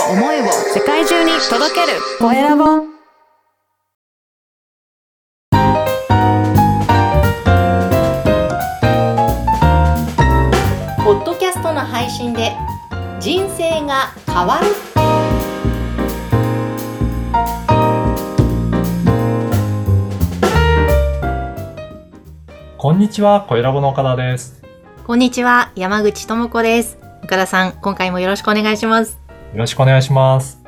を思いを世界中に届ける。コエラボポッドキャストの配信で人生が変わる。こんにちは、小ラボの岡田です。こんにちは山口智子です。岡田さん今回もよろしくお願いしますよろしくお願いします。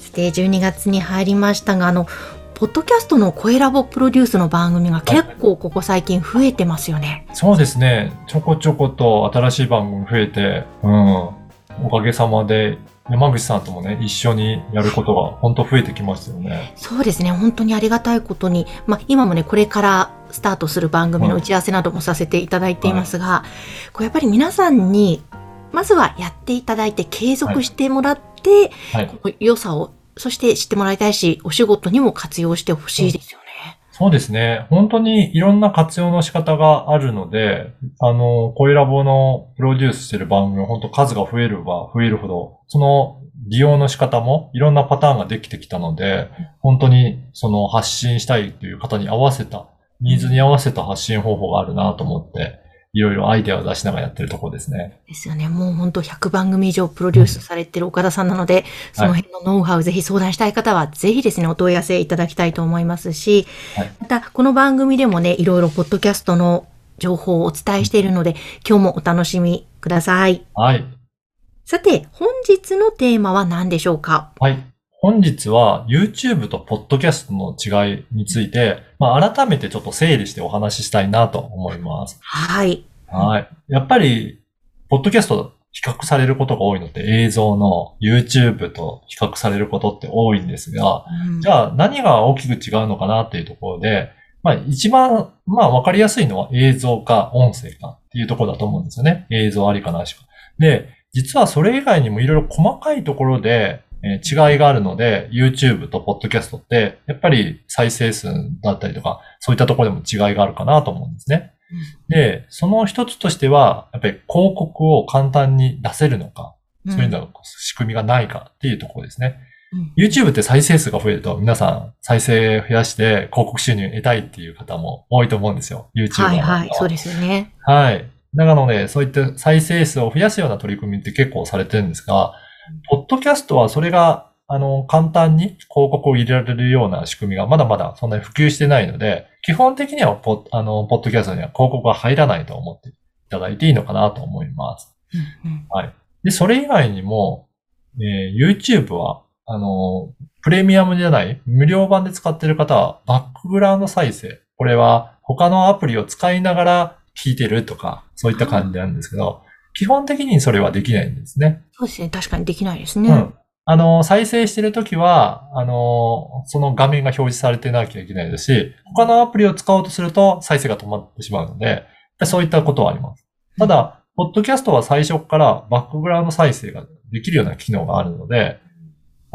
さて12月に入りましたがあのポッドキャストのコエラボプロデュースの番組が結構ここ最近増えてますよね。そうですね、ちょこちょこと新しい番組増えて、うん、おかげさまで山口さんともね、一緒にやることが本当増えてきましたよね。そうですね、本当にありがたいことに、まあ、今もね、これからスタートする番組の打ち合わせなどもさせていただいていますが、こうやっぱり皆さんに、まずはやっていただいて継続してもらって、はい。この良さを、そして知ってもらいたいし、お仕事にも活用してほしいですよね。そうですね。本当にいろんな活用の仕方があるので、あの、コイラボのプロデュースしてる番組は本当数が増えれば増えるほど、その利用の仕方もいろんなパターンができてきたので、本当にその発信したいという方に合わせた、ニーズに合わせた発信方法があるなと思って、いろいろアイデアを出しながらやってるところですね。ですよね。もう本当100番組以上プロデュースされてる岡田さんなので、その辺のノウハウぜひ相談したい方は、ぜひですね、お問い合わせいただきたいと思いますし、はいまた、この番組でもね、いろいろポッドキャストの情報をお伝えしているので、今日もお楽しみください。はい。さて、本日のテーマは何でしょうか？はい。本日は YouTube と Podcast の違いについて、まあ、改めてちょっと整理してお話ししたいなと思います。はい。はい。やっぱり、ポッドキャストと比較されることが多いので、映像の YouTube と比較されることって多いんですが、うんじゃあ何が大きく違うのかなっていうところで、まあ一番、まあわかりやすいのは映像か音声かっていうところだと思うんですよね。映像ありかなしか。で、実はそれ以外にもいろいろ細かいところで、えー違いがあるので、YouTube と Podcast って、やっぱり再生数だったりとか、そういったところでも違いがあるかなと思うんですね。で、その一つとしては、やっぱり広告を簡単に出せるのか、そういうの仕組みがないかっていうところですね。うん、YouTube って再生数が増えると、皆さん再生増やして広告収入得たいっていう方も多いと思うんですよ。YouTuber はいはい、そうでですよね。はい。なので、そういった再生数を増やすような取り組みって結構されてるんですが、ポッドキャストはそれが、あの、簡単に広告を入れられるような仕組みがまだまだそんなに普及してないので、基本的にはポあの、ポッドキャストには広告は入らないと思っていただいていいのかなと思います。うんうんで、それ以外にも、えー YouTube は、あの、プレミアムじゃない、無料版で使ってる方は、バックグラウンド再生。これは、他のアプリを使いながら聞いてるとか、そういった感じなんですけど、基本的にそれはできないんですね。そうですね。確かにできないですね。うん。あの、再生してるときは、あの、その画面が表示されてなきゃいけないですし、他のアプリを使おうとすると再生が止まってしまうので、そういったことはあります。ただ、ポッドキャストは最初からバックグラウンド再生ができるような機能があるので、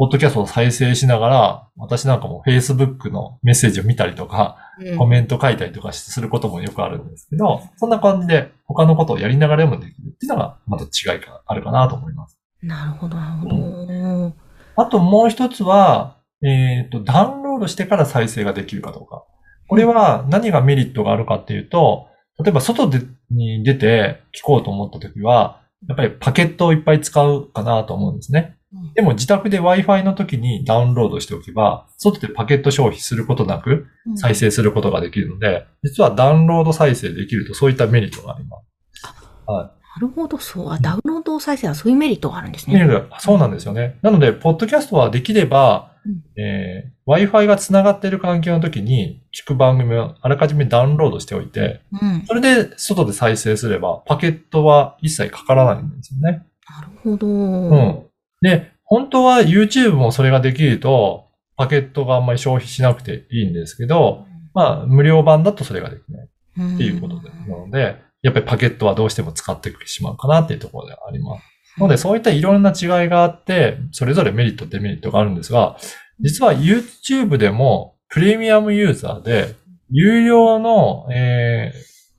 ポッドキャストを再生しながら、私なんかも Facebook のメッセージを見たりとか、うんコメント書いたりとかすることもよくあるんですけど、そんな感じで他のことをやりながらでもできるっていうのがまた違いがあるかなと思います。なるほど、なるほど。あともう一つは、えっ、と、ダウンロードしてから再生ができるかどうか。これは何がメリットがあるかっていうと、例えば外でに出て聞こうと思ったときは、やっぱりパケットをいっぱい使うかなと思うんですね。うんでも自宅で Wi-Fi の時にダウンロードしておけば、外でパケット消費することなく再生することができるので、実はダウンロード再生できるとそういったメリットがあります。なるほど、そう。あダウンロード再生はそういうメリットがあるんですメリね。ットがそうなんですよね。なので、ポッドキャストはできれば、うんえー Wi-Fi が繋がっている環境の時に聞く番組をあらかじめダウンロードしておいて、うん。それで外で再生すれば、パケットは一切かからないんですよね。なるほど。うん。で、本当は YouTube もそれができると、パケットがあんまり消費しなくていいんですけど、まあ、無料版だとそれができないっっていうことで、なので、やっぱりパケットはどうしても使ってしまうかなっていうところではあります。なので、そういったいろんな違いがあって、それぞれメリット、デメリットがあるんですが、実は YouTube でもプレミアムユーザーで、有料の、えー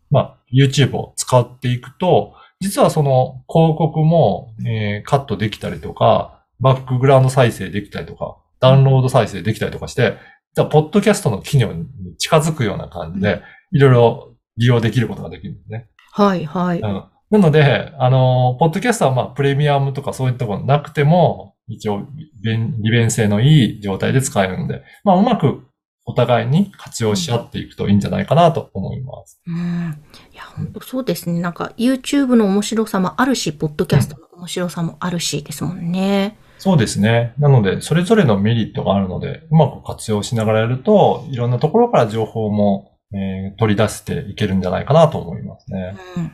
まあ、YouTube を使っていくと、実はその広告も、えーカットできたりとか、バックグラウンド再生できたりとか、ダウンロード再生できたりとかして、じゃあポッドキャストの機能に近づくような感じで、いろいろ利用できることができるんですね。はい、はい。うん。なので、あの、ポッドキャストはまあ、プレミアムとかそういったところなくても、一応、便利便性のいい状態で使えるので、まあ、うまくお互いに活用し合っていくといいんじゃないかなと思います。うん。そうですね。なんか、YouTube の面白さもあるし、ポッドキャストの面白さもあるし、ですもんね。そうですね。なので、それぞれのメリットがあるので、うまく活用しながらやると、いろんなところから情報も、えー取り出していけるんじゃないかなと思いますね。うん。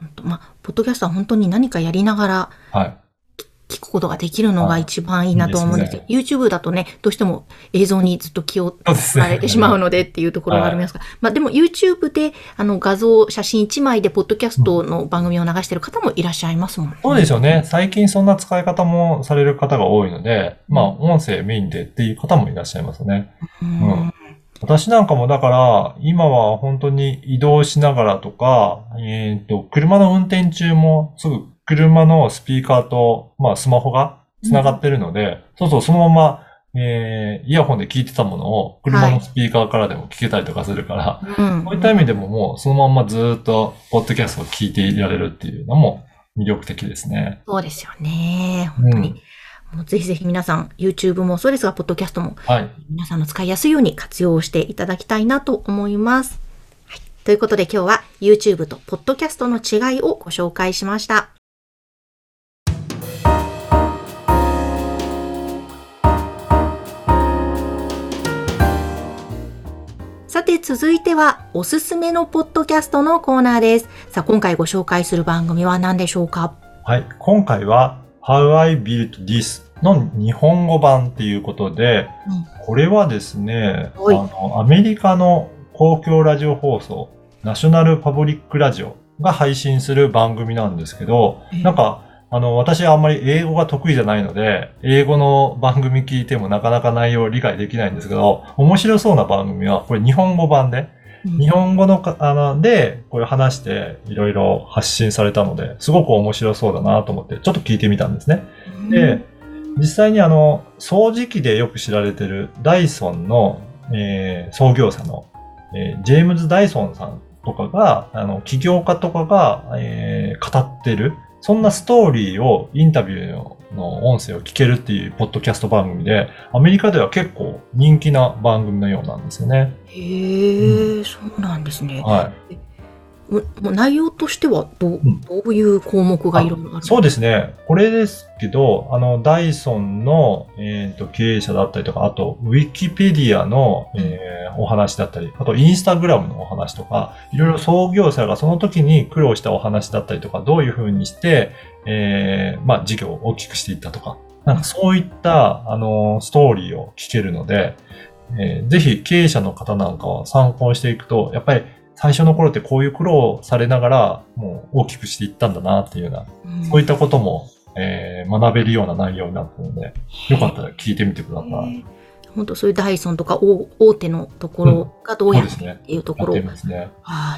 本当まあ、ポッドキャストは本当に何かやりながらはい。聞くことができるのが一番いいなと思うんですよ。YouTube だとね、どうしても映像にずっと気をそうです取られてしまうのでっていうところがありますが、まあでも YouTube であの画像、写真1枚でポッドキャストの番組を流している方もいらっしゃいますもんね。そうですよね。最近そんな使い方もされる方が多いので、まあ、音声メインでっていう方もいらっしゃいますね。うんうん私なんかもだから、今は本当に移動しながらとか、えっ、と、車の運転中もすぐ車のスピーカーと、まあ、スマホが繋がってるので、そうそう、そのまま、えーイヤホンで聞いてたものを車のスピーカーからでも聞けたりとかするから、うんこういった意味でももうそのまんまずーっと、ポッドキャストを聞いていられるっていうのも魅力的ですね。そうですよね。本当に。うんもうぜひぜひ皆さん、YouTube もそうですが、ポッドキャストもはい。皆さんの使いやすいように活用していただきたいなと思います。はい。ということで今日は YouTube とポッドキャストの違いをご紹介しました。て続いてはおすすめのポッドキャストのコーナーです。さあ今回ご紹介する番組は何でしょうか？はい。今回は How I Built This の日本語版っていうことで、うんこれはですね、あはいの、アメリカの公共ラジオ放送、ナショナルパブリックラジオが配信する番組なんですけど、ええなんか、あの、私はあんまり英語が得意じゃないので、英語の番組聞いてもなかなか内容を理解できないんですけど、面白そうな番組は、これ日本語版で、日本語のか、あの、で、これ話していろいろ発信されたので、すごく面白そうだなと思って、ちょっと聞いてみたんですね。で、実際にあの、掃除機でよく知られてるダイソンの、えー創業者の、えージェームズ・ダイソンさんとかが、あの、起業家とかが、えー語ってる、そんなストーリーをインタビューのの音声を聞けるっていうポッドキャスト番組で、アメリカでは結構人気な番組のようなんですよね。へえ、そうなんですね。はい。う内容としてはどう,、んどういう項目がいろいろあるそうですね。これですけど、あの、ダイソンの、えーと経営者だったりとか、あと、ウィキペディアの、えーお話だったり、あと、インスタグラムのお話とか、いろいろ創業者がその時に苦労したお話だったりとか、どういうふうにして、えーまあ、事業を大きくしていったとか、なんかそういった、あの、ストーリーを聞けるので、えーぜひ経営者の方なんかは参考にしていくと、やっぱり最初の頃ってこういう苦労をされながら、もう大きくしていったんだなっていうようなうんそういったことも、えー学べるような内容になってるので、よかったら聞いてみてください。本当そういうダイソンとか大大手のところがどうやってっ。ていうところ。やってますね。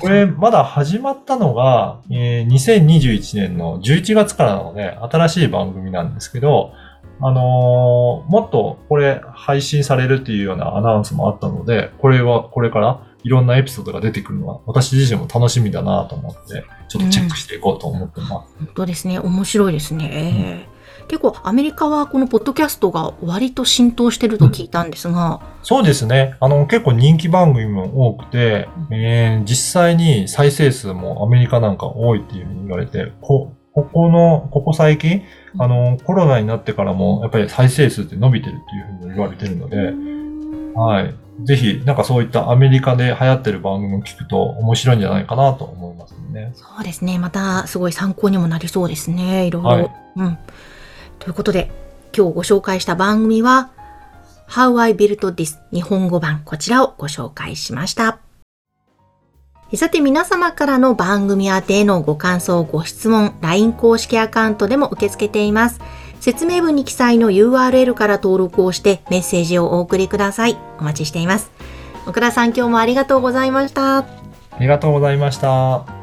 これ、まだ始まったのが、えー2021年の11月からなので、新しい番組なんですけど、あのーもっとこれ配信されるっていうようなアナウンスもあったので、これはこれからいろんなエピソードが出てくるのは、私自身も楽しみだなと思って、ちょっとチェックしていこうと思ってます。本当ですね。面白いですね。結構アメリカはこのポッドキャストが割と浸透してると聞いたんですが、そうですね。あの、結構人気番組も多くて、えー実際に再生数もアメリカなんか多いっていうふうに言われて、こ、ここの、ここ最近、あの、コロナになってからも、やっぱり再生数って伸びてるっていうふうに言われてるので、はい。ぜひ、なんかそういったアメリカで流行ってる番組を聞くと面白いんじゃないかなと思いますね。そうですね。またすごい参考にもなりそうですね。いろいろ。はいうん。ということで、今日ご紹介した番組は、How I Built This 日本語版、こちらをご紹介しました。さて皆様からの番組宛てのご感想、ご質問、LINE 公式アカウントでも受け付けています。説明文に記載の URL から登録をしてメッセージをお送りください。お待ちしています。奥田さん今日もありがとうございました。ありがとうございました。